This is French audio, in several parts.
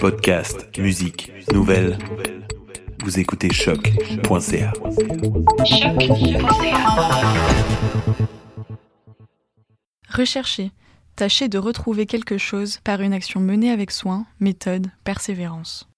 Podcast, musique, nouvelles. Vous écoutez choc.ca. Rechercher. Tâchez de retrouver quelque chose par une action menée avec soin, méthode, persévérance.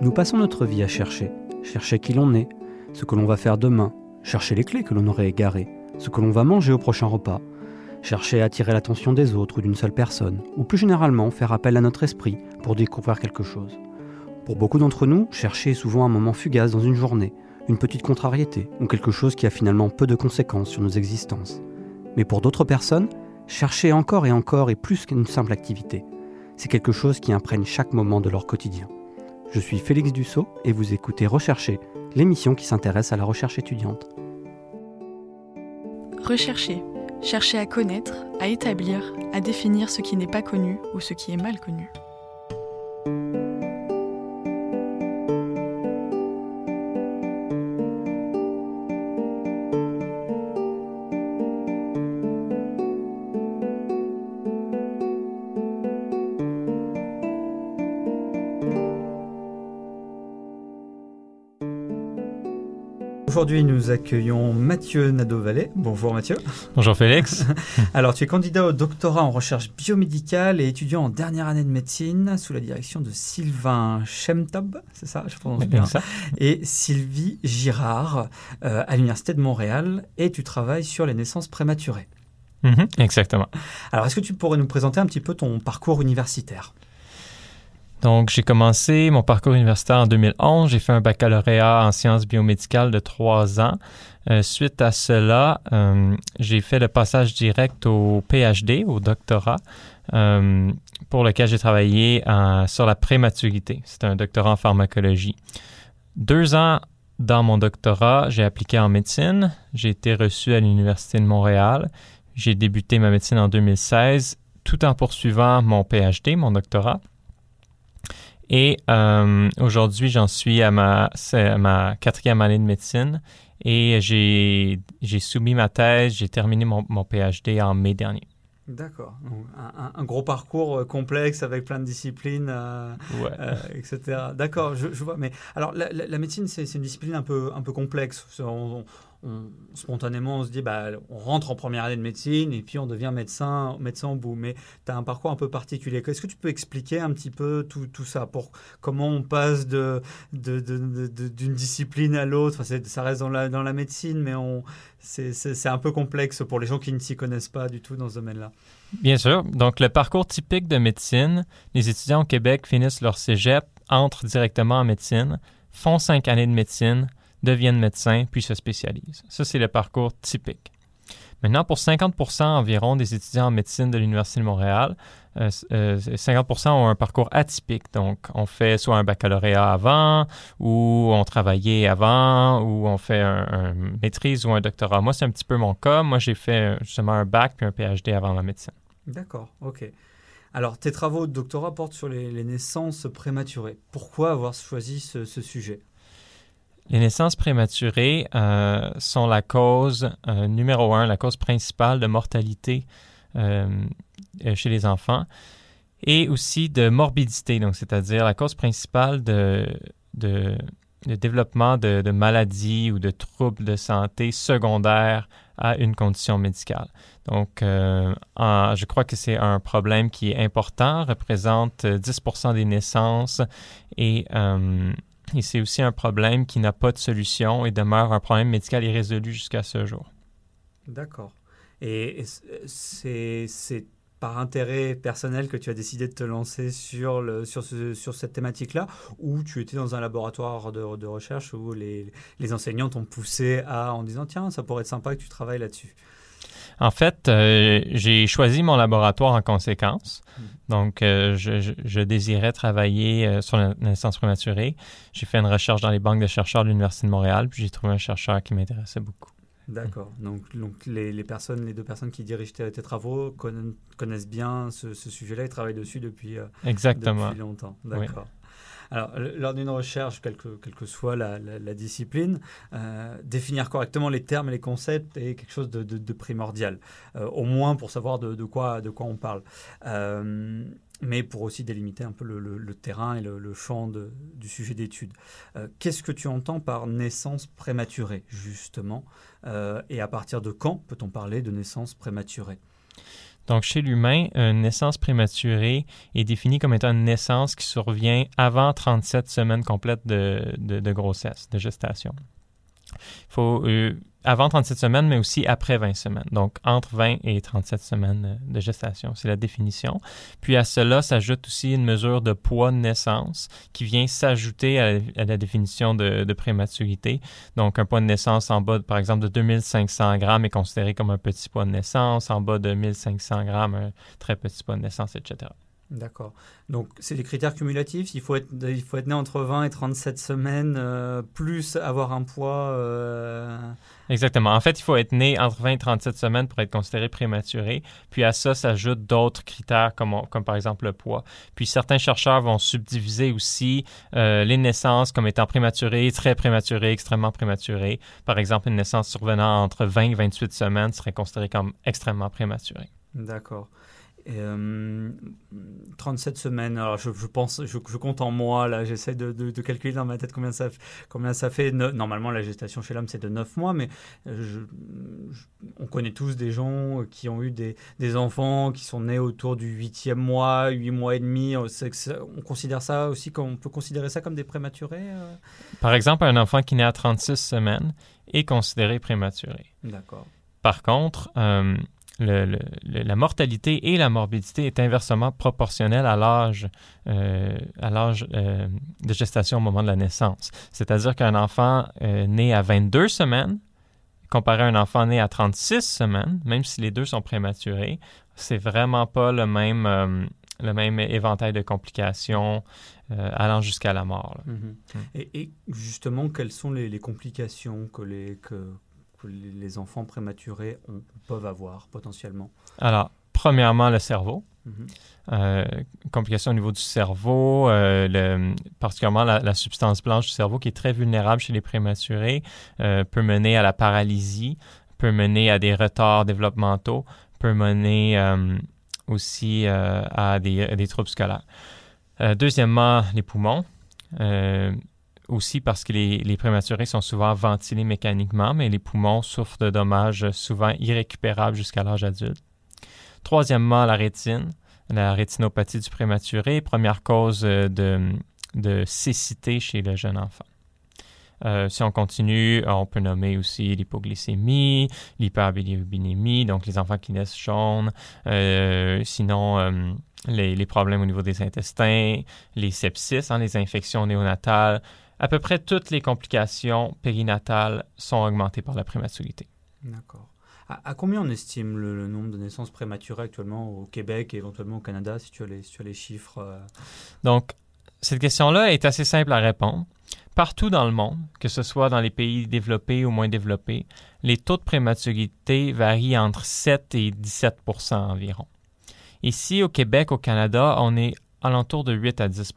Nous passons notre vie à chercher, chercher qui l'on est, ce que l'on va faire demain, chercher les clés que l'on aurait égarées, ce que l'on va manger au prochain repas, chercher à attirer l'attention des autres ou d'une seule personne, ou plus généralement faire appel à notre esprit pour découvrir quelque chose. Pour beaucoup d'entre nous, chercher est souvent un moment fugace dans une journée, une petite contrariété ou quelque chose qui a finalement peu de conséquences sur nos existences. Mais pour d'autres personnes, chercher encore et encore est plus qu'une simple activité. C'est quelque chose qui imprègne chaque moment de leur quotidien. Je suis Félix Dussault et vous écoutez Rechercher, l'émission qui s'intéresse à la recherche étudiante. Rechercher. Chercher à connaître, à établir, à définir ce qui n'est pas connu ou ce qui est mal connu. Aujourd'hui, nous accueillons Mathieu Nadeau-Vallée. Bonjour Mathieu. Bonjour Félix. Alors, tu es candidat au doctorat en recherche biomédicale et étudiant en dernière année de médecine sous la direction de Sylvain Chemtob, c'est ça Je prononce bien. ça. Et Sylvie Girard euh, à l'Université de Montréal. Et tu travailles sur les naissances prématurées. Mhm, exactement. Alors, est-ce que tu pourrais nous présenter un petit peu ton parcours universitaire? Donc, j'ai commencé mon parcours universitaire en 2011. J'ai fait un baccalauréat en sciences biomédicales de trois ans. Euh, suite à cela, euh, j'ai fait le passage direct au PhD, au doctorat, euh, pour lequel j'ai travaillé sur la prématurité. C'est un doctorat en pharmacologie. Deux ans dans mon doctorat, j'ai appliqué en médecine. J'ai été reçu à l'Université de Montréal. J'ai débuté ma médecine en 2016, tout en poursuivant mon PhD, mon doctorat. Et euh, aujourd'hui, j'en suis à ma, à ma quatrième année de médecine et j'ai soumis ma thèse, j'ai terminé mon, mon PhD en mai dernier. D'accord. Un, un- gros parcours euh, complexe avec plein de disciplines. euh, Ouais. euh, etc. D'accord, je, je vois. Mais alors, la, la- médecine, c'est c'est une discipline un peu, un peu complexe. On- on- on- spontanément, on se dit, bah, on rentre en première année de médecine et puis on devient médecin, médecin au bout. Mais tu as un parcours un peu particulier. Est-ce que tu peux expliquer un petit peu tout, tout ça pour comment on passe de, d'une discipline à l'autre? Enfin, Ça reste dans la, dans la médecine, mais c'est, c'est- c'est un peu complexe pour les gens qui ne s'y connaissent pas du tout dans ce domaine-là. Bien sûr. Donc, le parcours typique de médecine, les étudiants au Québec finissent leur cégep, entrent directement en médecine, font cinq années de médecine, deviennent médecins, puis se spécialisent. Ça, c'est le parcours typique. Maintenant, pour 50% environ des étudiants en médecine de l'Université de Montréal, euh, euh, 50% ont un parcours atypique. Donc, on fait soit un baccalauréat avant, ou on travaillait avant, ou on fait un, maîtrise ou un doctorat. Moi, c'est un petit peu mon cas. Moi, j'ai fait justement un bac puis un PhD avant ma médecine. D'accord, ok. Alors, tes travaux de doctorat portent sur les, naissances prématurées. Pourquoi avoir choisi ce sujet? Les naissances prématurées euh, sont la cause euh, numéro un, la cause principale de mortalité euh, chez les enfants et aussi de morbidité, donc c'est-à-dire la cause principale de, développement de, maladies ou de troubles de santé secondaires à une condition médicale. Donc, je crois que c'est un problème qui est important, représente euh, 10% des naissances et et c'est aussi un problème qui n'a pas de solution et demeure un problème médical irrésolu jusqu'à ce jour. D'accord. Et, et c'est par intérêt personnel que tu as décidé de te lancer sur, sur, ce- sur cette thématique-là, ou tu étais dans un laboratoire de, de recherche où les, les enseignants t'ont poussé à, en disant, tiens, ça pourrait être sympa que tu travailles là-dessus. En fait, euh, j'ai choisi mon laboratoire en conséquence. Donc, euh, je, désirais travailler euh, sur la naissance prématurée. J'ai fait une recherche dans les banques de chercheurs de l'Université de Montréal, puis j'ai trouvé un chercheur qui m'intéressait beaucoup. D'accord. Donc, donc les, les personnes, les deux personnes qui dirigent tes, tes travaux conna- connaissent bien ce, ce sujet-là et travaillent dessus depuis, Exactement. depuis longtemps. D'accord. Alors, lors d'une recherche, quelle que, soit la, discipline, définir correctement les termes et les concepts est quelque chose de, primordial, au moins pour savoir de, quoi, on parle. Mais pour aussi délimiter un peu le, terrain et le, champ du sujet d'étude. Euh, qu'est-ce que tu entends par naissance prématurée, justement? Euh, Et à partir de quand peut-on parler de naissance prématurée? Donc, chez l'humain, une naissance prématurée est définie comme étant une naissance qui survient avant 37 semaines complètes de, grossesse, de gestation. Il faut euh, avant 37 semaines, mais aussi après 20 semaines. Donc, entre 20 et 37 semaines euh, de gestation, c'est la définition. Puis à cela s'ajoute aussi une mesure de poids de naissance qui vient s'ajouter à, la définition de, de, prématurité. Donc, un poids de naissance en bas, par exemple, de 2500 grammes est considéré comme un petit poids de naissance, en bas de 1500 grammes, un très petit poids de naissance, etc. D'accord. Donc, c'est des critères cumulatifs. Il faut être, il faut être né entre 20 et 37 semaines, euh, plus avoir un poids. Euh, Exactement. En fait, il faut être né entre 20 et 37 semaines pour être considéré prématuré. Puis à ça s'ajoutent d'autres critères, comme, comme par exemple le poids. Puis certains chercheurs vont subdiviser aussi euh, les naissances comme étant prématurées, très prématurées, extrêmement prématurées. Par exemple, une naissance survenant entre 20 et 28 semaines serait considérée comme extrêmement prématurée. D'accord. 37 euh, semaines, alors je, pense, je, compte en mois, là, j'essaie de, calculer dans ma tête combien ça, combien ça fait. normalement, la gestation chez l'homme, c'est de 9 mois, mais on connaît tous des gens qui ont eu des, enfants qui sont nés autour du 8e mois, 8 mois et demi. On, considère ça aussi, on peut considérer ça comme des prématurés euh? Par exemple, un enfant qui naît à 36 semaines est considéré prématuré. D'accord. Par contre, euh, la mortalité et la morbidité est inversement proportionnelle à l'âge euh, euh, de gestation au moment de la naissance. C'est-à-dire qu'un enfant euh, né à 22 semaines comparé à un enfant né à 36 semaines, même si les deux sont prématurés, c'est vraiment pas le même le même éventail de complications allant jusqu'à la mort. Mm-hmm. Et, justement, quelles sont les, complications que les, que, que les enfants prématurés peuvent avoir potentiellement Alors, premièrement, le cerveau. Mhm. Euh, complications au niveau du cerveau, euh, le, particulièrement la, substance blanche du cerveau qui est très vulnérable chez les prématurés, euh, peut mener à la paralysie, peut mener à des retards développementaux, peut mener aussi à des, à, des, troubles scolaires. deuxièmement, les poumons aussi parce que les, prématurés sont souvent ventilés mécaniquement, mais les poumons souffrent de dommages souvent irrécupérables jusqu'à l'âge adulte. Troisièmement, la rétine, la rétinopathie du prématuré, première cause de, de cécité chez le jeune enfant. Euh, si on continue, on peut nommer aussi l'hypoglycémie, l'hyperbilirubinémie, donc les enfants qui naissent jaunes. Euh, sinon, euh, les, problèmes au niveau des intestins, les sepsis, hein, les infections néonatales, à peu près toutes les complications périnatales sont augmentées par la prématurité. D'accord. À, combien on estime le, nombre de naissances prématurées actuellement au Québec et éventuellement au Canada, si tu as les, les chiffres euh? Donc, cette question-là est assez simple à répondre. Partout dans le monde, que ce soit dans les pays développés ou moins développés, les taux de prématurité varient entre 7 et 17% environ. Ici, au Québec, au Canada, on est alentour de 8 à 10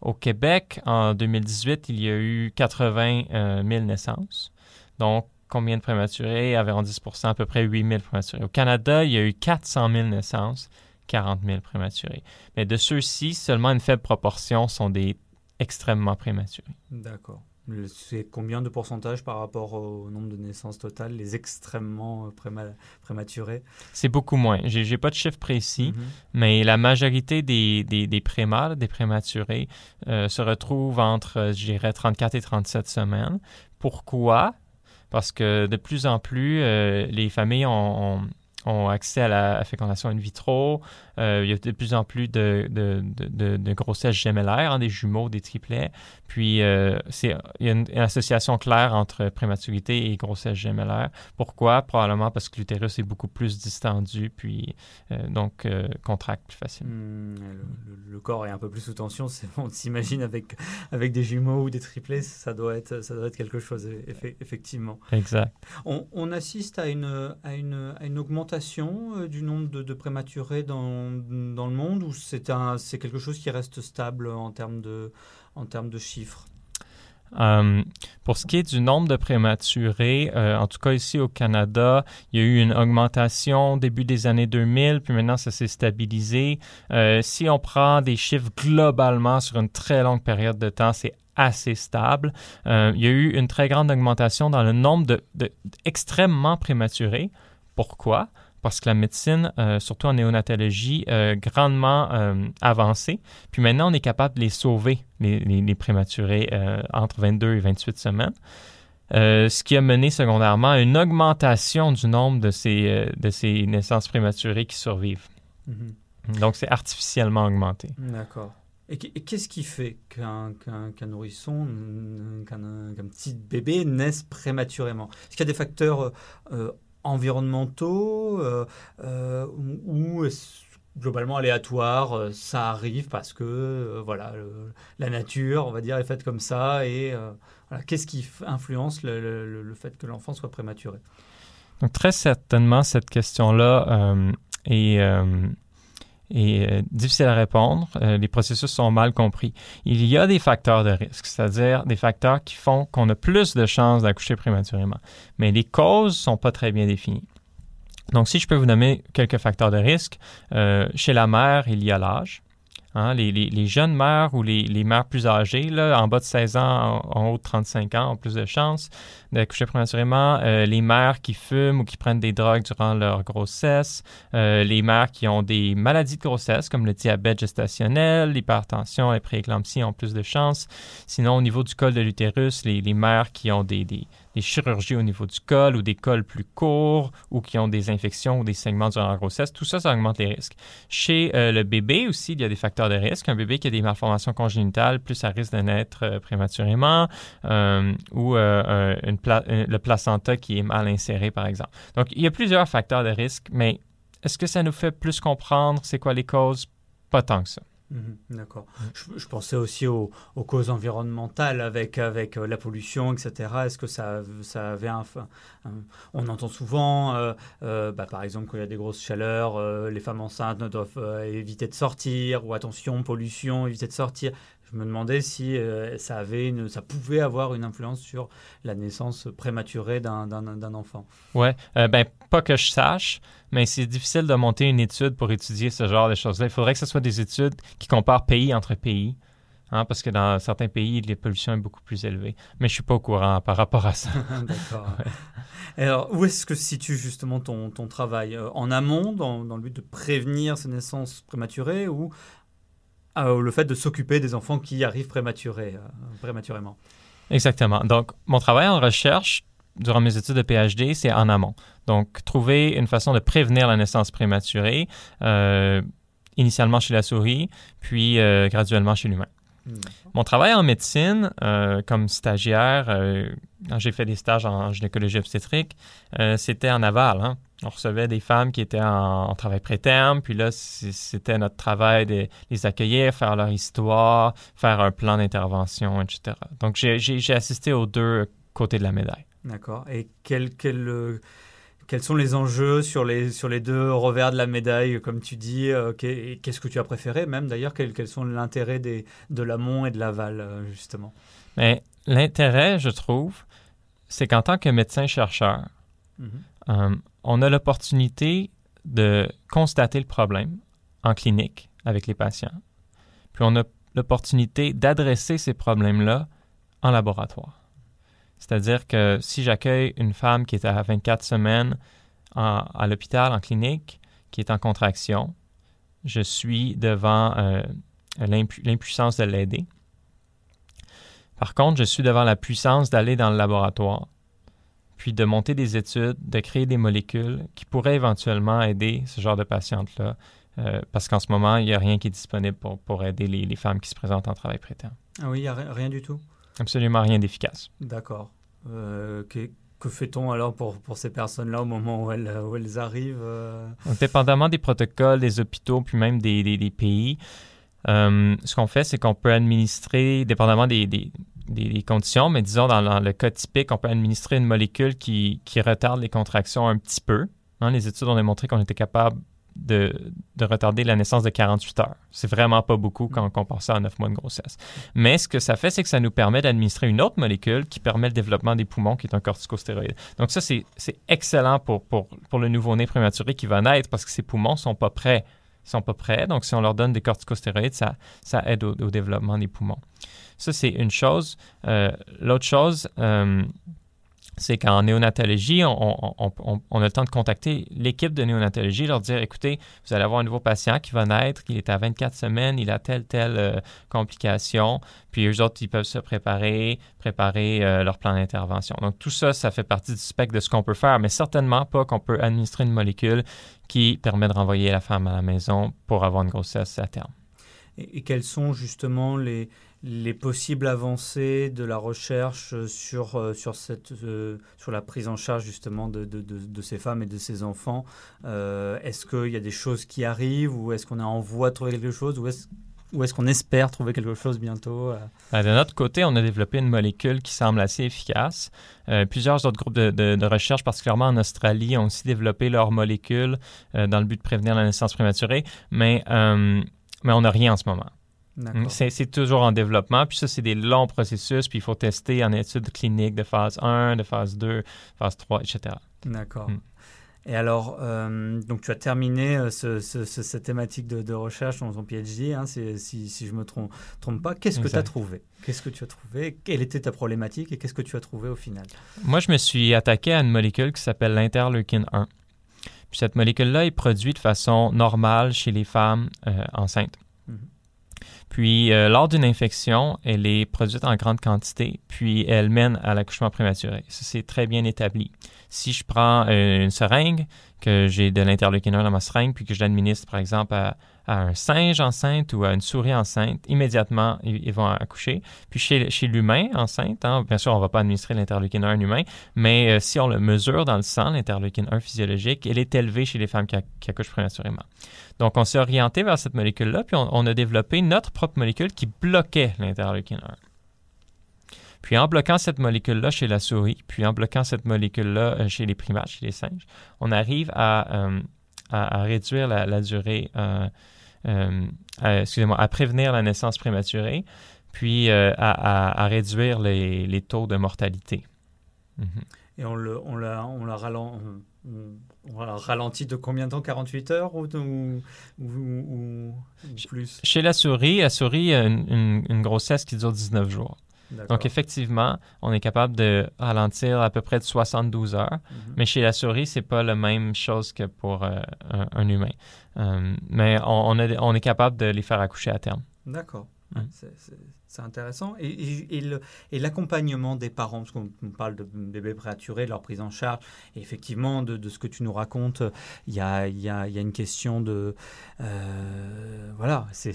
au Québec, en 2018, il y a eu 80 000 euh, naissances. Donc, combien de prématurés? Environ 10 à peu près 8 000 prématurés. Au Canada, il y a eu 400 000 naissances, 40 000 prématurés. Mais de ceux-ci, seulement une faible proportion sont des extrêmement prématurés. D'accord. C'est combien de pourcentage par rapport au nombre de naissances totales, les extrêmement euh, prématurés C'est beaucoup moins. Je n'ai pas de chiffre précis, mhm. mais la majorité des, des, des prémats, des prématurés, euh, se retrouvent entre, euh, je dirais, 34 et 37 semaines. Pourquoi? Parce que de plus en plus, les familles ont ont accès à la fécondation in vitro. Euh, il y a de plus en plus de, de, de, de grossesses gémellaires, hein, des jumeaux, des triplets. Puis, euh, c'est, il y a une, association claire entre prématurité et grossesse gémellaire. Pourquoi? Probablement parce que l'utérus est beaucoup plus distendu, puis euh, donc contracte plus facilement. Hmm, le, corps est un peu plus sous tension. C'est, on s'imagine avec, avec des jumeaux ou des triplets, ça doit être, ça doit être quelque chose, effectivement. Exact. On, on assiste à une, à une, à une augmentation euh, du nombre de, prématurés dans, dans, le monde ou c'est quelque chose qui reste stable en termes de, en termes de chiffres? Euh, pour ce qui est du nombre de prématurés, euh, en tout cas ici au Canada, il y a eu une augmentation début des années 2000, puis maintenant ça s'est stabilisé. Si on prend des chiffres globalement sur une très longue période de temps, c'est assez stable. il y a eu une très grande augmentation dans le nombre de, de prématurés. Pourquoi? Parce que la médecine, euh, surtout en néonatologie, euh, grandement euh, avancée. Puis maintenant, on est capable de les sauver, les, prématurés, entre 22 et 28 semaines. ce qui a mené secondairement à une augmentation du nombre de ces, de ces naissances prématurées qui survivent. Mm-hmm. Donc, c'est artificiellement augmenté. D'accord. Et qu'est-ce qui fait qu'un nourrisson, qu'un petit bébé naisse prématurément? Est-ce qu'il y a des facteurs euh, euh, ou globalement aléatoires euh, Ça arrive parce que voilà, la nature, on va dire, est faite comme ça. Et qu'est-ce qui influence le, fait que l'enfant soit prématuré? Très certainement, cette question-là est euh, difficile à répondre. Euh, les processus sont mal compris. Il y a des facteurs de risque, c'est-à-dire des facteurs qui font qu'on a plus de chances d'accoucher prématurément. Mais les causes sont pas très bien définies. Donc, si je peux vous nommer quelques facteurs de risque, euh, chez la mère, il y a l'âge. Hein, les, jeunes mères ou les, mères plus âgées, là, en bas de 16 ans, en, haut de 35 ans, ont plus de chances d'accoucher prématurément. Euh, les mères qui fument ou qui prennent des drogues durant leur grossesse. Euh, les mères qui ont des maladies de grossesse, comme le diabète gestationnel, l'hypertension, les prééclampsies ont plus de chances. Sinon, au niveau du col de l'utérus, les, mères qui ont des chirurgies au niveau du col ou des cols plus courts ou qui ont des infections ou des saignements durant la grossesse, tout ça, ça augmente les risques. Chez euh, le bébé aussi, il y a des facteurs de risque. Un bébé qui a des malformations congénitales, plus à risque de naître euh, prématurément euh, ou le placenta qui est mal inséré, par exemple. Donc, il y a plusieurs facteurs de risque, mais est-ce que ça nous fait plus comprendre c'est quoi les causes? Pas tant que ça. Mhm, d'accord. Je, pensais aussi aux, causes environnementales avec, avec euh, la pollution, etc. Est-ce que ça, ça avait un, On entend souvent, euh, euh, bah, par exemple, quand il y a des grosses chaleurs, les femmes enceintes ne doivent éviter de sortir, ou attention, pollution, éviter de sortir. Je me demandais si ça, avait une, ça pouvait avoir une influence sur la naissance prématurée d'un enfant. Ouais, ben, pas que je sache mais c'est difficile de monter une étude pour étudier ce genre de choses-là. Il faudrait que ce soit des études qui comparent pays entre pays. Hein, parce que dans certains pays, la pollution est beaucoup plus élevée. Mais je ne suis pas au courant par rapport à ça. D'accord. Alors, où est-ce que se situe justement ton, ton travail? Euh, En amont, dans, dans, le but de prévenir ces naissances prématurées ou euh, le fait de s'occuper des enfants qui arrivent prématurés, euh, prématurément Exactement. Donc, mon travail en recherche durant mes études de PhD, c'est en amont. Donc, trouver une façon de prévenir la naissance prématurée, euh, initialement chez la souris, puis euh, graduellement chez l'humain. Hmm. Mon travail en médecine, euh, comme stagiaire, quand j'ai fait des stages en gynécologie obstétrique, c'était en aval. Hein. On recevait des femmes qui étaient en, travail préterme, puis là, c'était notre travail de les accueillir, faire leur histoire, faire un plan d'intervention, etc. Donc, j'ai assisté aux deux côtés de la médaille. D'accord. Et quel, quel, quels sont les enjeux sur les, sur les deux revers de la médaille, comme tu dis euh, Qu'est-ce que tu as préféré même d'ailleurs quels, quels, sont l'intérêt de l'amont et de l'aval, euh, justement? Mais l'intérêt, je trouve, c'est qu'en tant que médecin-chercheur, mhm. Euh, on a l'opportunité de constater le problème en clinique avec les patients. Puis on a l'opportunité d'adresser ces problèmes-là en laboratoire. C'est-à-dire que si j'accueille une femme qui est à 24 semaines à l'hôpital, en clinique, qui est en contraction, je suis devant euh, l'impuissance de l'aider. Par contre, je suis devant la puissance d'aller dans le laboratoire, puis de monter des études, de créer des molécules qui pourraient éventuellement aider ce genre de patiente-là, euh, parce qu'en ce moment, il n'y a rien qui est disponible pour, aider les, femmes qui se présentent en travail préterme. Ah oui, il n'y a rien du tout? Absolument rien d'efficace. D'accord. Euh, que, fait-on alors pour, pour ces personnes-là au moment où elles, où elles arrivent euh? Dépendamment des protocoles, des hôpitaux, puis même des, des, pays, ce qu'on fait, c'est qu'on peut administrer, dépendamment des, des, des, conditions, mais disons dans, le cas typique, on peut administrer une molécule qui, retarde les contractions un petit peu. Hein, les études ont démontré qu'on était capable de, de, retarder la naissance de 48 heures. C'est vraiment pas beaucoup quand on compare ça à 9 mois de grossesse. Mais ce que ça fait, c'est que ça nous permet d'administrer une autre molécule qui permet le développement des poumons, qui est un corticostéroïde. Donc ça, c'est excellent pour, pour, pour le nouveau-né prématuré qui va naître parce que ses poumons sont pas prêts. Sont pas prêts. Donc si on leur donne des corticostéroïdes, ça, ça aide au, au développement des poumons. Ça, c'est une chose. Euh, L'autre chose, euh, c'est qu'en néonatologie, on, a le temps de contacter l'équipe de néonatologie, leur dire, écoutez, vous allez avoir un nouveau patient qui va naître, il est à 24 semaines, il a telle, telle euh, complication, puis eux autres, ils peuvent se préparer, préparer euh, leur plan d'intervention. Donc tout ça, ça fait partie du spectre de ce qu'on peut faire, mais certainement pas qu'on peut administrer une molécule qui permet de renvoyer la femme à la maison pour avoir une grossesse à terme. et quels sont justement les, les possibles avancées de la recherche sur, euh, sur, cette, euh, sur la prise en charge justement de, de, de, ces femmes et de ces enfants. Euh, est-ce qu'il y a des choses qui arrivent ou est-ce qu'on est en voie de trouver quelque chose ou est-ce ou est-ce qu'on espère trouver quelque chose bientôt? Ben, de notre côté, on a développé une molécule qui semble assez efficace. plusieurs autres groupes de, de, recherche, particulièrement en Australie, ont aussi développé leur molécule dans le but de prévenir la naissance prématurée, mais, mais on n'a rien en ce moment. Mm, c'est toujours en développement. Puis ça, c'est des longs processus. Puis il faut tester en études cliniques de phase 1, de phase 2, phase 3, etc. D'accord. Mm. Et alors, euh, donc tu as terminé euh, cette thématique de, recherche dans ton PhD, hein, si, si, je ne me trompe, trompe pas. Qu'est-ce que tu as trouvé? Qu'est-ce que tu as trouvé? Quelle était ta problématique et qu'est-ce que tu as trouvé au final? Moi, je me suis attaqué à une molécule qui s'appelle l'interleukine 1. Puis cette molécule-là est produite de façon normale chez les femmes euh, enceintes. Puis, euh, lors d'une infection, elle est produite en grande quantité, puis elle mène à l'accouchement prématuré. Ça, c'est très bien établi. Si je prends euh, une seringue, que j'ai de l'interleukine dans ma seringue, puis que je l'administre, par exemple, à, un singe enceinte ou à une souris enceinte, immédiatement, ils, vont accoucher. Puis chez, chez l'humain enceinte, hein, bien sûr, on ne va pas administrer l'interleukine 1 humain, mais euh, si on le mesure dans le sang, l'interleukine 1 physiologique, elle est élevée chez les femmes qui, accouchent prématurément. Donc, on s'est orienté vers cette molécule-là, puis on, a développé notre propre molécule qui bloquait l'interleukine 1. Puis en bloquant cette molécule-là chez la souris, puis en bloquant cette molécule-là euh, chez les primates, chez les singes, on arrive à, euh, réduire la, durée, excusez-moi, à prévenir la naissance prématurée, puis à, réduire les, taux de mortalité. Mhm. Et on, le, on, la, on, la on, ralentit de combien de temps? 48 heures ou, ou, plus? Chez la souris, la souris a une, grossesse qui dure 19 jours. Donc, effectivement, on est capable de ralentir à peu près de 72 heures. Mhm. Mais chez la souris, c'est pas la même chose que pour euh, un, humain. Euh, mais on, on, est capable de les faire accoucher à terme. D'accord. C'est intéressant. Et, l'accompagnement des parents, parce qu'on parle de bébés prématurés, leur prise en charge, et effectivement, de, ce que tu nous racontes, il y a, une question de... Euh, voilà, c'est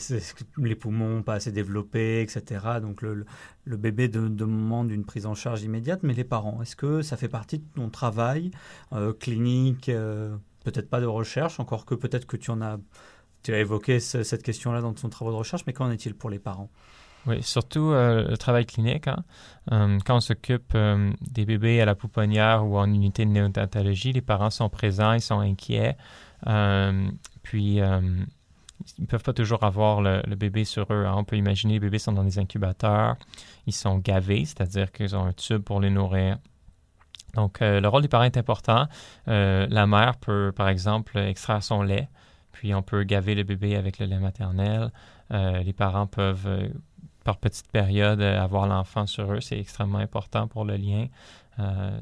les poumons pas assez développés, etc. Donc le, le bébé demande une prise en charge immédiate, mais les parents, est-ce que ça fait partie de ton travail euh, clinique euh, Peut-être pas de recherche, encore que peut-être que tu en as tu as évoqué cette question-là dans ton travail de recherche, mais qu'en est-il pour les parents? Oui, surtout euh, le travail clinique. Hein. Euh, quand on s'occupe euh, des bébés à la pouponnière ou en unité de néonatologie, les parents sont présents, ils sont inquiets. puis, ils ne peuvent pas toujours avoir le, bébé sur eux. Hein. On peut imaginer les bébés sont dans des incubateurs, ils sont gavés, c'est-à-dire qu'ils ont un tube pour les nourrir. Donc, le rôle des parents est important. la mère peut, par exemple, extraire son lait puis on peut gaver le bébé avec le lait maternel. Les parents peuvent, par petite période, euh, avoir l'enfant sur eux. C'est extrêmement important pour le lien.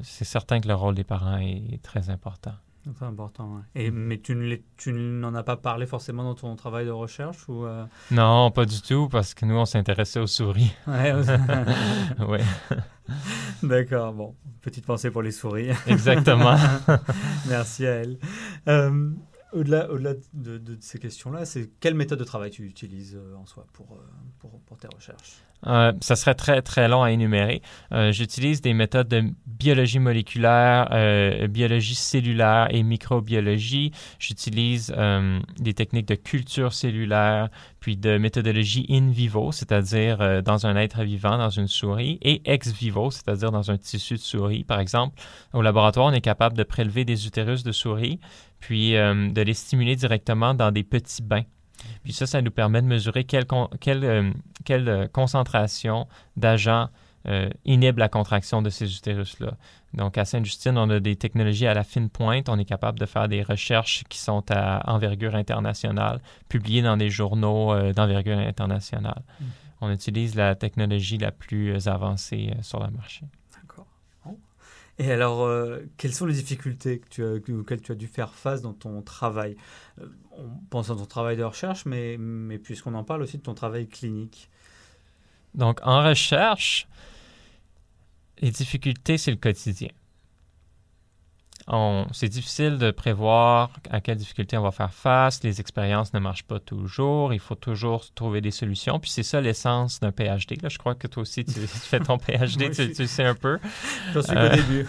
c'est certain que le rôle des parents est, très important. C'est important. Et, mais tu, n'en as pas parlé forcément dans ton travail de recherche ou Non, pas du tout, parce que nous, on s'intéressait aux souris. oui. D'accord, bon. Petite pensée pour les souris. Exactement. Merci à elle. Au-delà, de, ces questions-là, c'est quelle méthode de travail tu utilises euh, en soi pour, euh, tes recherches? Euh, ça serait très, très long à énumérer. j'utilise des méthodes de biologie moléculaire, biologie cellulaire et microbiologie. J'utilise des techniques de culture cellulaire, puis de méthodologie in vivo, c'est-à-dire dans un être vivant, dans une souris, et ex vivo, c'est-à-dire dans un tissu de souris. Par exemple, au laboratoire, on est capable de prélever des utérus de souris, puis de les stimuler directement dans des petits bains. Puis ça, ça nous permet de mesurer quelle, quelle, quelle concentration d'agents euh, inhibe la contraction de ces utérus-là. Donc, à Sainte-Justine, on a des technologies à la fine pointe. On est capable de faire des recherches qui sont à envergure internationale, publiées dans des journaux euh, d'envergure internationale. Mm-hmm. On utilise la technologie la plus euh, avancée sur le marché. Et alors, quelles sont les difficultés auxquelles tu as dû faire face dans ton travail? On pense à ton travail de recherche, mais puisqu'on en parle aussi de ton travail clinique. Donc, en recherche, les difficultés, c'est le quotidien. C'est difficile de prévoir à quelles difficultés on va faire face. Les expériences ne marchent pas toujours. Il faut toujours trouver des solutions. Puis c'est ça l'essence d'un PhD. Là, je crois que toi aussi, tu, fais ton PhD, tu, sais un peu. Je suis au début.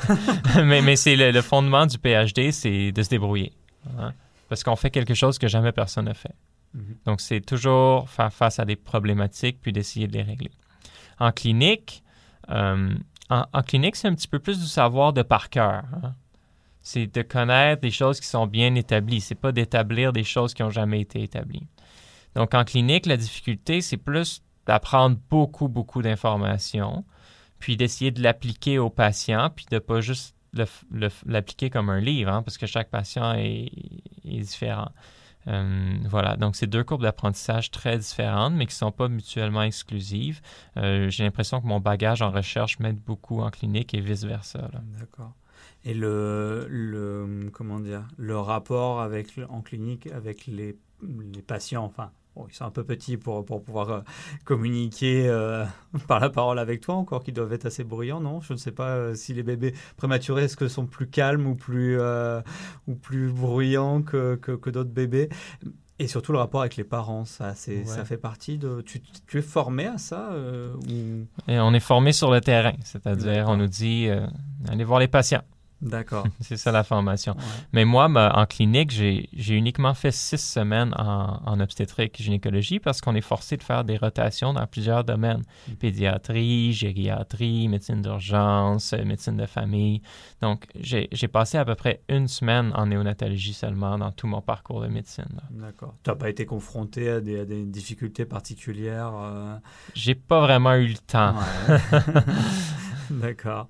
mais, mais c'est le, fondement du PhD, c'est de se débrouiller. Hein. Parce qu'on fait quelque chose que jamais personne n'a fait. Mm-hmm. Donc, c'est toujours faire face à des problématiques puis d'essayer de les régler. En clinique, euh, en, clinique, c'est un petit peu plus du savoir de par cœur. Hein. C'est de connaître des choses qui sont bien établies. C'est pas d'établir des choses qui n'ont jamais été établies. Donc, en clinique, la difficulté, c'est plus d'apprendre beaucoup, beaucoup d'informations, puis d'essayer de l'appliquer aux patients, puis de pas juste l'appliquer comme un livre, hein, parce que chaque patient est différent. Euh, voilà, donc c'est deux courbes d'apprentissage très différentes, mais qui ne sont pas mutuellement exclusives. Euh, j'ai l'impression que mon bagage en recherche m'aide beaucoup en clinique et vice-versa. D'accord. Et le, le, comment dire, le rapport avec, en clinique avec les, les patients, enfin, ils sont un peu petits pour, pour pouvoir euh, communiquer euh, par la parole avec toi, encore qu'ils doivent être assez bruyants, non? Je ne sais pas euh, si les bébés prématurés, est-ce que sont plus calmes ou plus, ou plus bruyants que, que, d'autres bébés? Et surtout le rapport avec les parents, ça, c'est, ça fait partie de. Tu, tu es formé à ça Et On est formé sur le terrain, c'est-à-dire on nous dit allez voir les patients. D'accord. c'est ça la formation. Mais moi, en clinique, j'ai uniquement fait six semaines en, en obstétrique gynécologie parce qu'on est forcé de faire des rotations dans plusieurs domaines. Mm. Pédiatrie, gériatrie, médecine d'urgence, euh, médecine de famille. Donc, j'ai passé à peu près une semaine en néonatologie seulement dans tout mon parcours de médecine. D'accord. Tu n'as pas été confronté à des, des difficultés particulières euh? J'ai pas vraiment eu le temps. D'accord.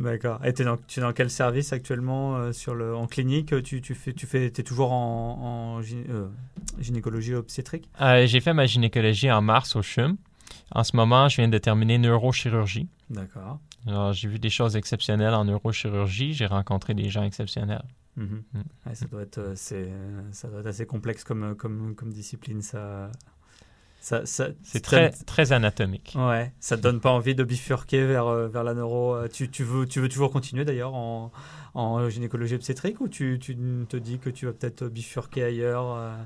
D'accord. Et tu es, dans quel service actuellement euh, sur le, en clinique Tu, tu fais, tu fais, es toujours en, en euh, gynécologie obstétrique? Euh, J'ai fait ma gynécologie en mars au CHUM. En ce moment, je viens de terminer neurochirurgie. D'accord. Alors, j'ai vu des choses exceptionnelles en neurochirurgie. J'ai rencontré des gens exceptionnels. Mhm. Mm. ça, doit être, ça doit être assez complexe comme, comme, comme discipline, ça c'est très, très anatomique. Ouais, ça te donne pas envie de bifurquer vers, euh, vers la neuro. Euh, tu, tu, veux, tu veux toujours continuer d'ailleurs en, en gynécologie obstétrique ou tu, tu, te dis que tu vas peut-être bifurquer ailleurs euh?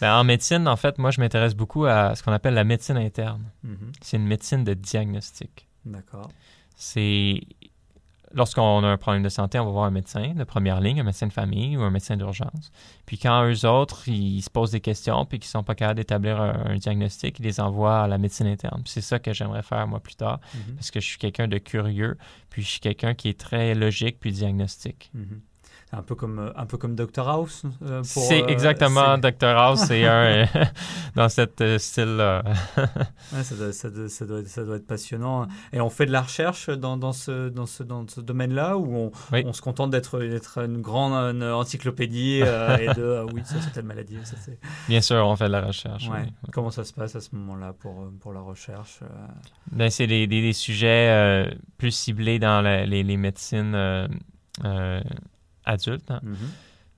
ben, En médecine, en fait, moi, je m'intéresse beaucoup à ce qu'on appelle la médecine interne. Mhm. C'est une médecine de diagnostic. D'accord. C'est lorsqu'on a un problème de santé, on va voir un médecin de première ligne, un médecin de famille ou un médecin d'urgence. Puis quand eux autres, ils se posent des questions puis qu'ils sont pas capables d'établir un, diagnostic, ils les envoient à la médecine interne. c'est ça que j'aimerais faire moi plus tard, mm-hmm. parce que je suis quelqu'un de curieux, puis je suis quelqu'un qui est très logique puis diagnostique. Mm-hmm un peu comme euh, un peu comme Dr House. Euh, c'est euh, exactement Dr House, c'est un dans cette style-là. ça, doit, ça, doit, ça, doit, être passionnant. Et on fait de la recherche dans, dans ce dans ce dans ce domaine-là où on, on, se contente d'être d'être une grande encyclopédie et de ah oui ça c'est telle maladie. Ça, Bien sûr, on fait de la recherche. Comment ça se passe à ce moment-là pour pour la recherche ben, c'est des, des, sujets plus ciblés dans les, les, médecines adultes. Hein. Mm-hmm.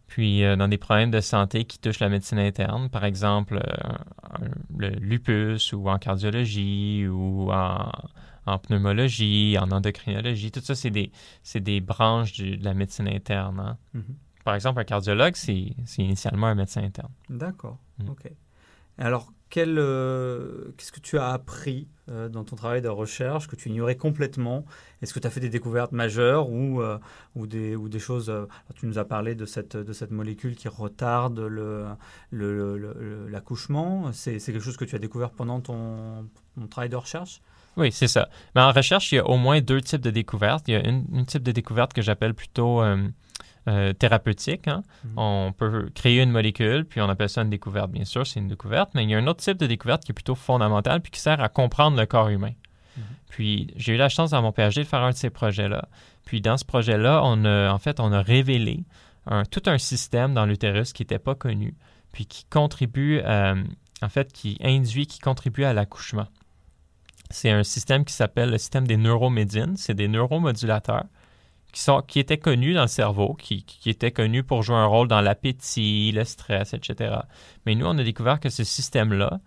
Puis euh, dans des problèmes de santé qui touchent la médecine interne, par exemple euh, le lupus ou en cardiologie ou en, pneumologie, en endocrinologie, tout ça, c'est des, des branches de la médecine interne. Hein. Mm-hmm. Par exemple, un cardiologue, c'est initialement un médecin interne. D'accord, mm. OK. Alors, euh, qu'est-ce que tu as appris euh, dans ton travail de recherche que tu ignorais complètement? Est-ce que tu as fait des découvertes majeures ou, euh, des, choses Tu nous as parlé de cette, molécule qui retarde l'accouchement? C'est, quelque chose que tu as découvert pendant ton, travail de recherche? Oui, c'est ça. Mais en recherche, il y a au moins deux types de découvertes. Il y a une, type de découverte que j'appelle plutôt thérapeutique. Hein. Mhm. On peut créer une molécule, puis on appelle ça une découverte, bien sûr, c'est une découverte, mais il y a un autre type de découverte qui est plutôt fondamental, puis qui sert à comprendre le corps humain. Mhm. Puis j'ai eu la chance dans mon PhD de faire un de ces projets-là. Puis dans ce projet-là, on a, en fait, on a révélé un, tout un système dans l'utérus qui n'était pas connu, puis qui contribue, euh, en fait, qui induit, qui contribue à l'accouchement. C'est un système qui s'appelle le système des neuromédines. C'est des neuromodulateurs qui, étaient connus dans le cerveau, qui, étaient connus pour jouer un rôle dans l'appétit, le stress, etc. Mais nous, on a découvert que ce système-là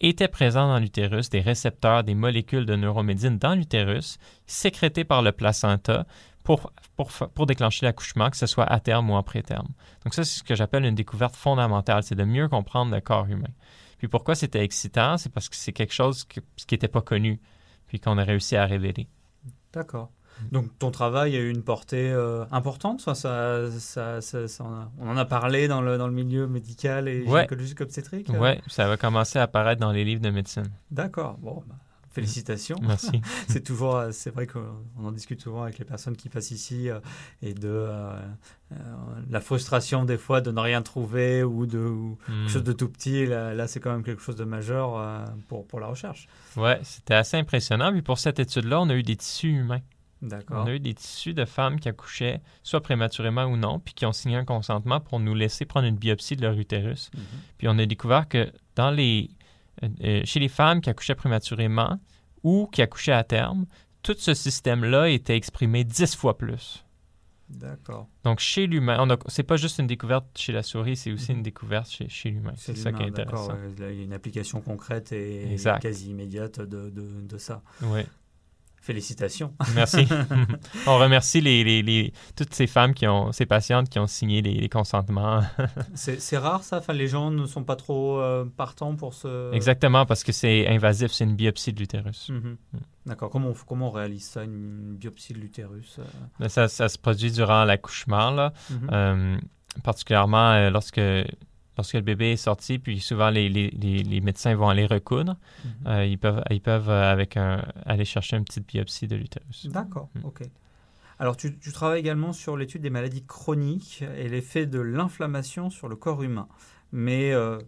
était présent dans l'utérus, des récepteurs, des molécules de neuromédine dans l'utérus, sécrétés par le placenta pour déclencher l'accouchement, que ce soit à terme ou en préterme. Donc ça, c'est ce que j'appelle une découverte fondamentale, c'est de mieux comprendre le corps humain. Puis pourquoi c'était excitant? C'est parce que c'est quelque chose qui n'était pas connu, puis qu'on a réussi à révéler. D'accord. Donc ton travail a eu une portée euh, importante, ça, ça, on en a parlé dans le, dans le milieu médical et ouais. gynécologique obstétrique Oui, ça va commencer à apparaître dans les livres de médecine. D'accord, bon, bah, félicitations. Merci. c'est toujours, euh, c'est vrai qu'on en discute souvent avec les personnes qui passent ici euh, et de la frustration des fois de ne rien trouver ou de quelque hmm. chose de tout petit. Là, c'est quand même quelque chose de majeur pour, pour la recherche. Oui, c'était assez impressionnant. Puis pour cette étude-là, on a eu des tissus humains. On a eu des tissus de femmes qui accouchaient, soit prématurément ou non, puis qui ont signé un consentement pour nous laisser prendre une biopsie de leur utérus. Mhm. Puis on a découvert que dans les, euh, euh, chez les femmes qui accouchaient prématurément ou qui accouchaient à terme, tout ce système-là était exprimé dix fois plus. D'accord. Donc, chez l'humain, c'est pas juste une découverte chez la souris, c'est aussi mhm. une découverte chez, chez l'humain. C'est ça qui est intéressant. Il y a une application concrète et quasi immédiate de, de, de ça. Oui. Félicitations. Merci. On remercie les, les, toutes ces femmes, qui ont, ces patientes qui ont signé les, consentements. c'est rare ça? Enfin, Les gens ne sont pas trop euh, partants pour ce... Exactement, parce que c'est invasif, c'est une biopsie de l'utérus. Mhm. Mm. D'accord. Comment, comment on réalise ça, une biopsie de l'utérus euh? ben, ça, ça, se produit durant l'accouchement, là. Mhm. Euh, particulièrement lorsque lorsque le bébé est sorti, puis souvent les, les, les, médecins vont aller recoudre, mhm. euh, ils peuvent, ils peuvent euh, avec un, aller chercher une petite biopsie de l'utérus. D'accord, mhm. ok. Alors tu, tu, travailles également sur l'étude des maladies chroniques et l'effet de l'inflammation sur le corps humain. Mais euh,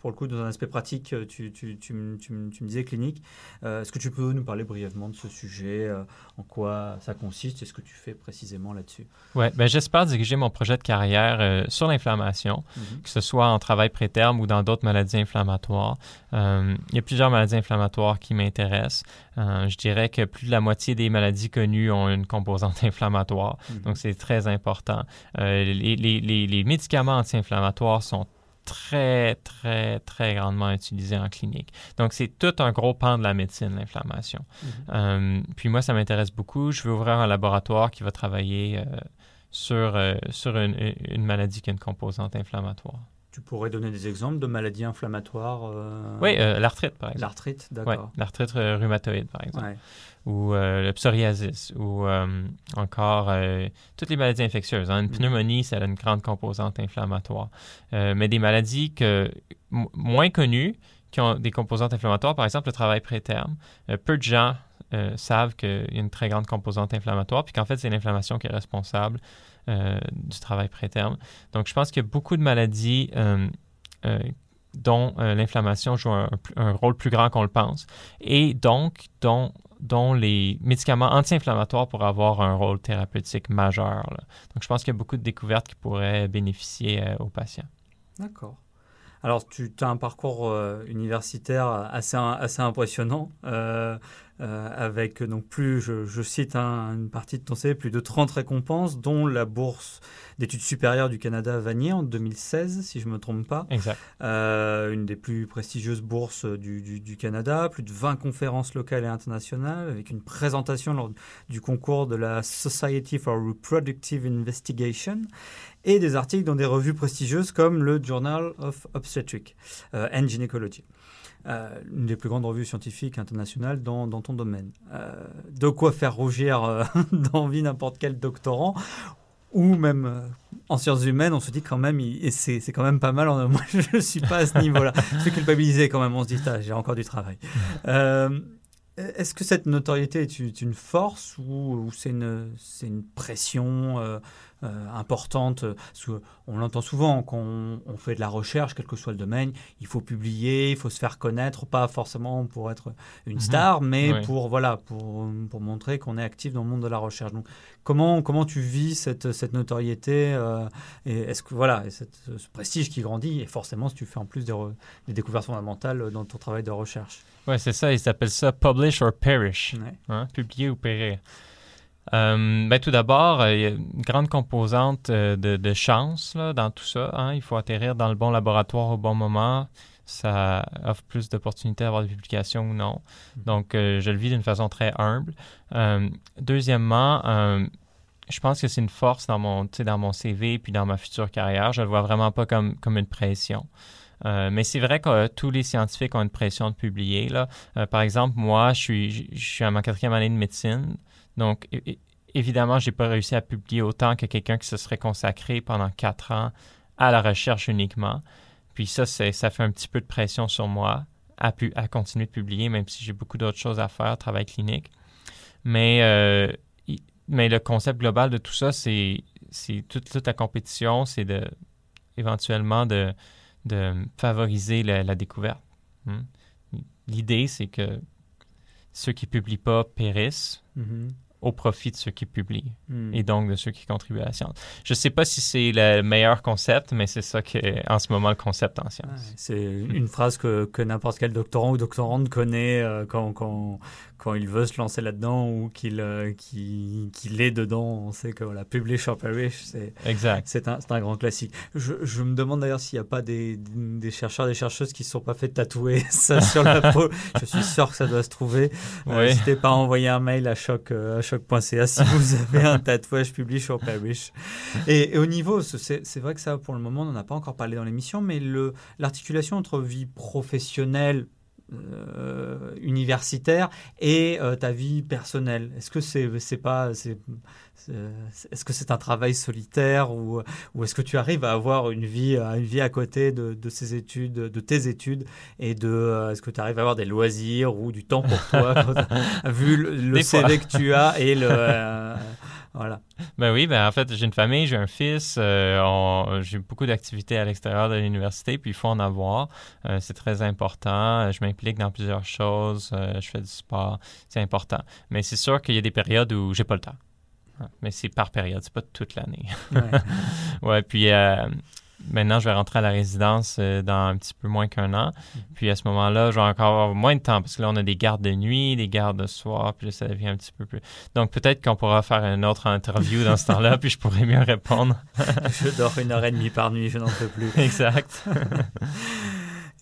pour le coup, dans un aspect pratique, euh, tu, tu, tu, me disais clinique. Euh, est-ce que tu peux nous parler brièvement de ce sujet euh, En quoi ça consiste et ce que tu fais précisément là-dessus? Oui, ben, j'espère diriger mon projet de carrière sur l'inflammation, mhm. que ce soit en travail préterme ou dans d'autres maladies inflammatoires. il y a plusieurs maladies inflammatoires qui m'intéressent. je dirais que plus de la moitié des maladies connues ont une composante inflammatoire, mhm. donc c'est très important. les, les, les médicaments anti-inflammatoires sont très, très, très grandement utilisé en clinique. Donc, c'est tout un gros pan de la médecine, l'inflammation. Mhm. Euh, puis moi, ça m'intéresse beaucoup. Je veux ouvrir un laboratoire qui va travailler euh, sur, euh, sur une, une, maladie qui a une composante inflammatoire. Tu pourrais donner des exemples de maladies inflammatoires Oui, l'arthrite, par exemple. L'arthrite, d'accord. l'arthrite rhumatoïde, par exemple ou euh, le psoriasis, ou euh, encore euh, toutes les maladies infectieuses. Hein. Une mm. pneumonie, ça a une grande composante inflammatoire. mais des maladies que, moins connues, qui ont des composantes inflammatoires, par exemple le travail préterme, peu de gens savent qu'il y a une très grande composante inflammatoire, puis qu'en fait, c'est l'inflammation qui est responsable du travail préterme. Donc, je pense qu'il y a beaucoup de maladies dont l'inflammation joue un, un, rôle plus grand qu'on le pense, et donc dont dont les médicaments anti-inflammatoires pourraient avoir un rôle thérapeutique majeur. Donc, je pense qu'il y a beaucoup de découvertes qui pourraient bénéficier euh, aux patients. D'accord. Alors, tu as un parcours euh, universitaire assez, assez impressionnant. Euh, euh, avec donc plus, je, cite une partie de ton CV, plus de 30 récompenses, dont la bourse d'études supérieures du Canada Vanier en 2016, si je ne me trompe pas. Exact. Euh, une des plus prestigieuses bourses du, du, Canada, plus de 20 conférences locales et internationales, avec une présentation lors du concours de la Society for Reproductive Investigation et des articles dans des revues prestigieuses comme le Journal of Obstetric euh, and Gynecology. Euh, une des plus grandes revues scientifiques internationales dans, ton domaine. Euh, de quoi faire rougir euh, d'envie n'importe quel doctorant ou même en sciences humaines, on se dit quand même, c'est, c'est quand même pas mal. Moi, je ne suis pas à ce niveau-là. Je suis culpabilisé quand même. On se dit, j'ai encore du travail. est-ce que cette notoriété est une force ou, c'est, une, c'est une pression euh, importante. on l'entend souvent quand on, fait de la recherche, quel que soit le domaine, il faut publier, il faut se faire connaître, pas forcément pour être une mhm. star, mais pour voilà, pour, pour montrer qu'on est actif dans le monde de la recherche. Donc, comment comment tu vis cette, cette notoriété euh, et est-ce que voilà, et ce prestige qui grandit et forcément si tu fais en plus des, des découvertes fondamentales dans ton travail de recherche? Ouais, c'est ça. Il s'appelle ça publish or perish, hein, publier ou périr. Euh, ben, tout d'abord, euh, il y a une grande composante euh, de, chance là, dans tout ça. Hein. Il faut atterrir dans le bon laboratoire au bon moment. Ça offre plus d'opportunités d'avoir des publications ou non. Mm-hmm. Donc, je le vis d'une façon très humble. deuxièmement, je pense que c'est une force dans mon, dans mon CV puis dans ma future carrière. Je ne le vois vraiment pas comme, comme une pression. mais c'est vrai que tous les scientifiques ont une pression de publier. Là. par exemple, moi, je suis, je suis à ma quatrième année de médecine. Donc, évidemment, je n'ai pas réussi à publier autant que quelqu'un qui se serait consacré pendant quatre ans à la recherche uniquement. Puis ça, ça fait un petit peu de pression sur moi à, continuer de publier, même si j'ai beaucoup d'autres choses à faire, travail clinique. Mais, euh, le concept global de tout ça, c'est toute, toute, la compétition, c'est de éventuellement de, de favoriser la, découverte. Hmm? L'idée, c'est que ceux qui publient pas périssent. Mm-hmm au profit de ceux qui publient hmm. et donc de ceux qui contribuent à la science. Je ne sais pas si c'est le meilleur concept, mais c'est ça qui est en ce moment le concept en science. c'est une phrase que, que n'importe quel doctorant ou doctorante connaît euh, quand, quand, quand il veut se lancer là-dedans ou qu'il euh, est dedans. On sait que voilà, Publish or Perish, c'est un, un, grand classique. Je, je me demande d'ailleurs s'il n'y a pas des, des, chercheurs, des chercheuses qui ne se sont pas fait tatouer ça sur la peau. Je suis sûr que ça doit se trouver. Euh, n'hésitez pas à envoyer un mail à choc à choc.ca si vous avez un tatouage Publish or Perish. Et, et au niveau, c'est vrai que ça, pour le moment, on n'en a pas encore parlé dans l'émission, mais l'articulation entre vie professionnelle euh, universitaire et euh, ta vie personnelle. Est-ce que c'est c'est pas est-ce que c'est un travail solitaire ou, ou est-ce que tu arrives à avoir une vie une vie à côté de, de ces études de tes études et de euh, est-ce que tu arrives à avoir des loisirs ou du temps pour toi vu le, CV que tu as et le voilà. Ben oui, ben en fait, j'ai une famille, j'ai un fils, euh, j'ai beaucoup d'activités à l'extérieur de l'université, puis il faut en avoir. Euh, c'est très important. Je m'implique dans plusieurs choses, euh, je fais du sport, c'est important. Mais c'est sûr qu'il y a des périodes où j'ai pas le temps. Mais c'est par période, c'est pas toute l'année. ouais. ouais, puis Maintenant, je vais rentrer à la résidence euh, dans un petit peu moins qu'un an. Mhm. Puis à ce moment-là, je vais encore avoir moins de temps parce que là, on a des gardes de nuit, des gardes de soir, puis là, ça devient un petit peu plus. Donc peut-être qu'on pourra faire une autre interview dans ce temps-là, puis je pourrai mieux répondre. je dors une heure et demie par nuit, je n'en peux plus. Exact.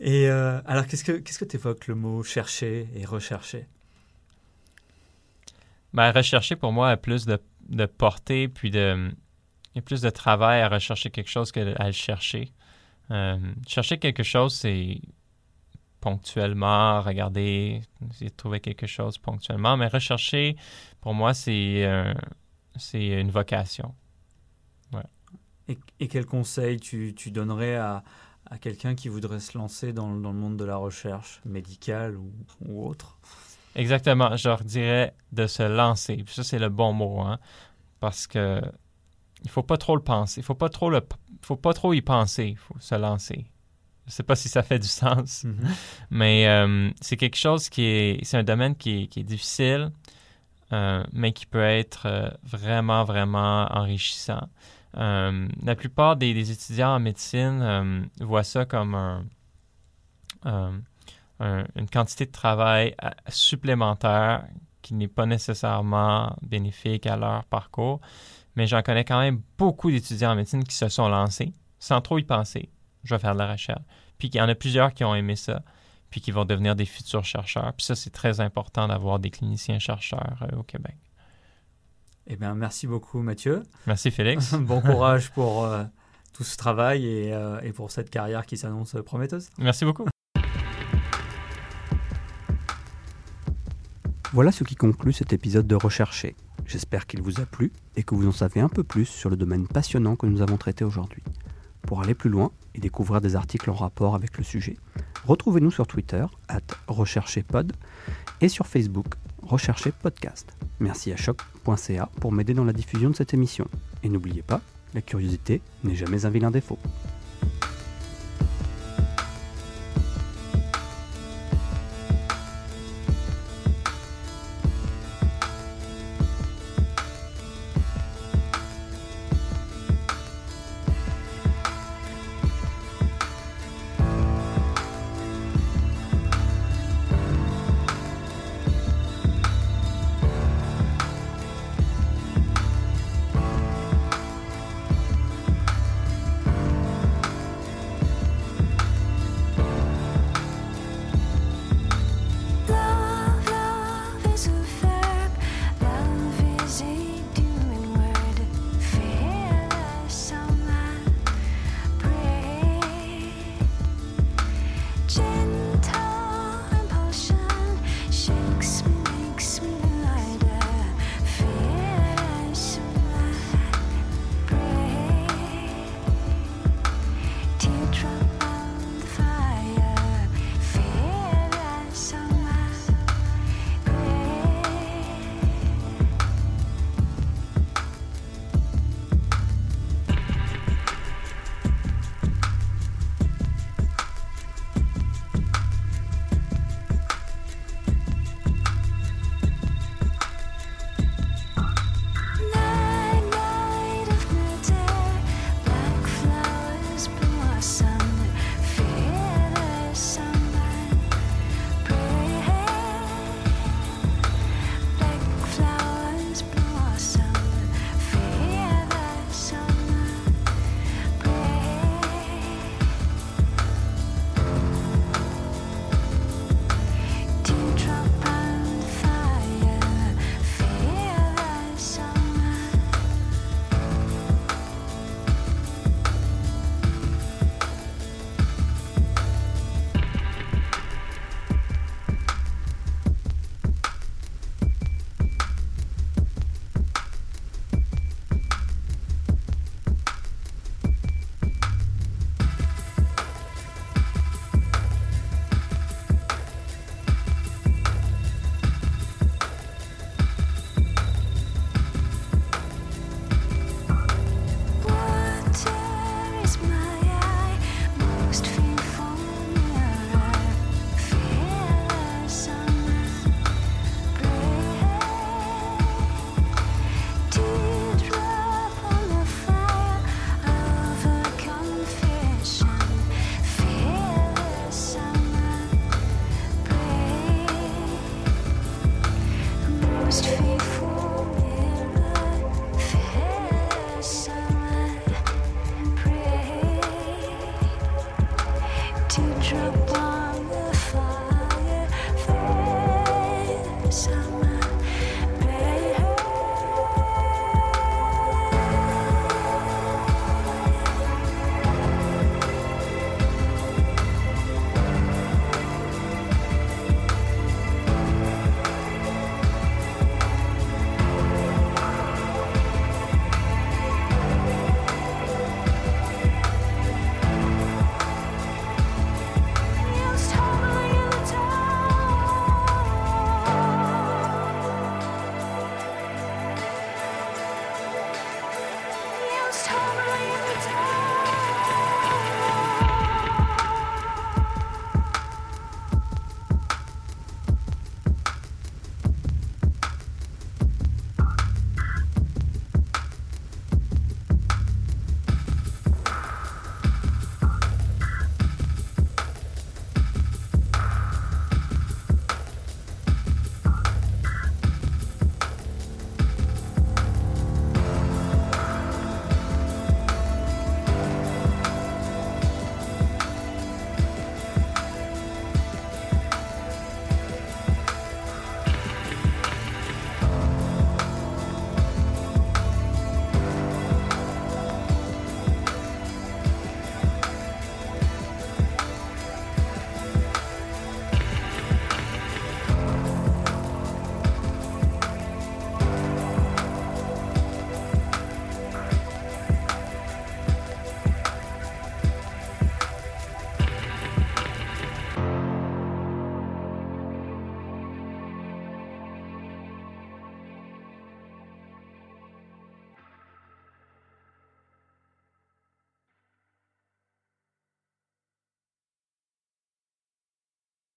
et euh, alors, qu'est-ce que qu'est-ce que tu évoques le mot chercher et rechercher? Ben, rechercher pour moi a plus de, de portée puis de il y a plus de travail à rechercher quelque chose qu'à le chercher. Euh, chercher quelque chose, c'est ponctuellement regarder, essayer de trouver quelque chose ponctuellement, mais rechercher, pour moi, c'est euh, c'est une vocation. Et, et, quel conseil tu, tu donnerais à, à quelqu'un qui voudrait se lancer dans, dans, le monde de la recherche médicale ou, ou autre? Exactement, je leur dirais de se lancer. ça, c'est le bon mot, hein, parce que il faut pas trop le penser. Il faut pas trop le, faut pas trop y penser. Il faut se lancer. Je sais pas si ça fait du sens, mm-hmm. mais euh, c'est quelque chose qui est, c'est un domaine qui est, difficile, euh, mais qui peut être euh, vraiment, vraiment enrichissant. la plupart des, étudiants en médecine voient ça comme un, un- une quantité de travail supplémentaire qui n'est pas nécessairement bénéfique à leur parcours. Mais j'en connais quand même beaucoup d'étudiants en médecine qui se sont lancés sans trop y penser. Je vais faire de la recherche. Puis il y en a plusieurs qui ont aimé ça, puis qui vont devenir des futurs chercheurs. Puis ça, c'est très important d'avoir des cliniciens chercheurs euh, au Québec. Eh bien, merci beaucoup, Mathieu. Merci Félix. bon courage pour euh, tout ce travail et, euh, et pour cette carrière qui s'annonce prometteuse. Merci beaucoup. Voilà ce qui conclut cet épisode de Rechercher. J'espère qu'il vous a plu et que vous en savez un peu plus sur le domaine passionnant que nous avons traité aujourd'hui. Pour aller plus loin et découvrir des articles en rapport avec le sujet, retrouvez-nous sur Twitter, at et sur Facebook, Rechercher Podcast. Merci à choc.ca pour m'aider dans la diffusion de cette émission. Et n'oubliez pas, la curiosité n'est jamais un vilain défaut.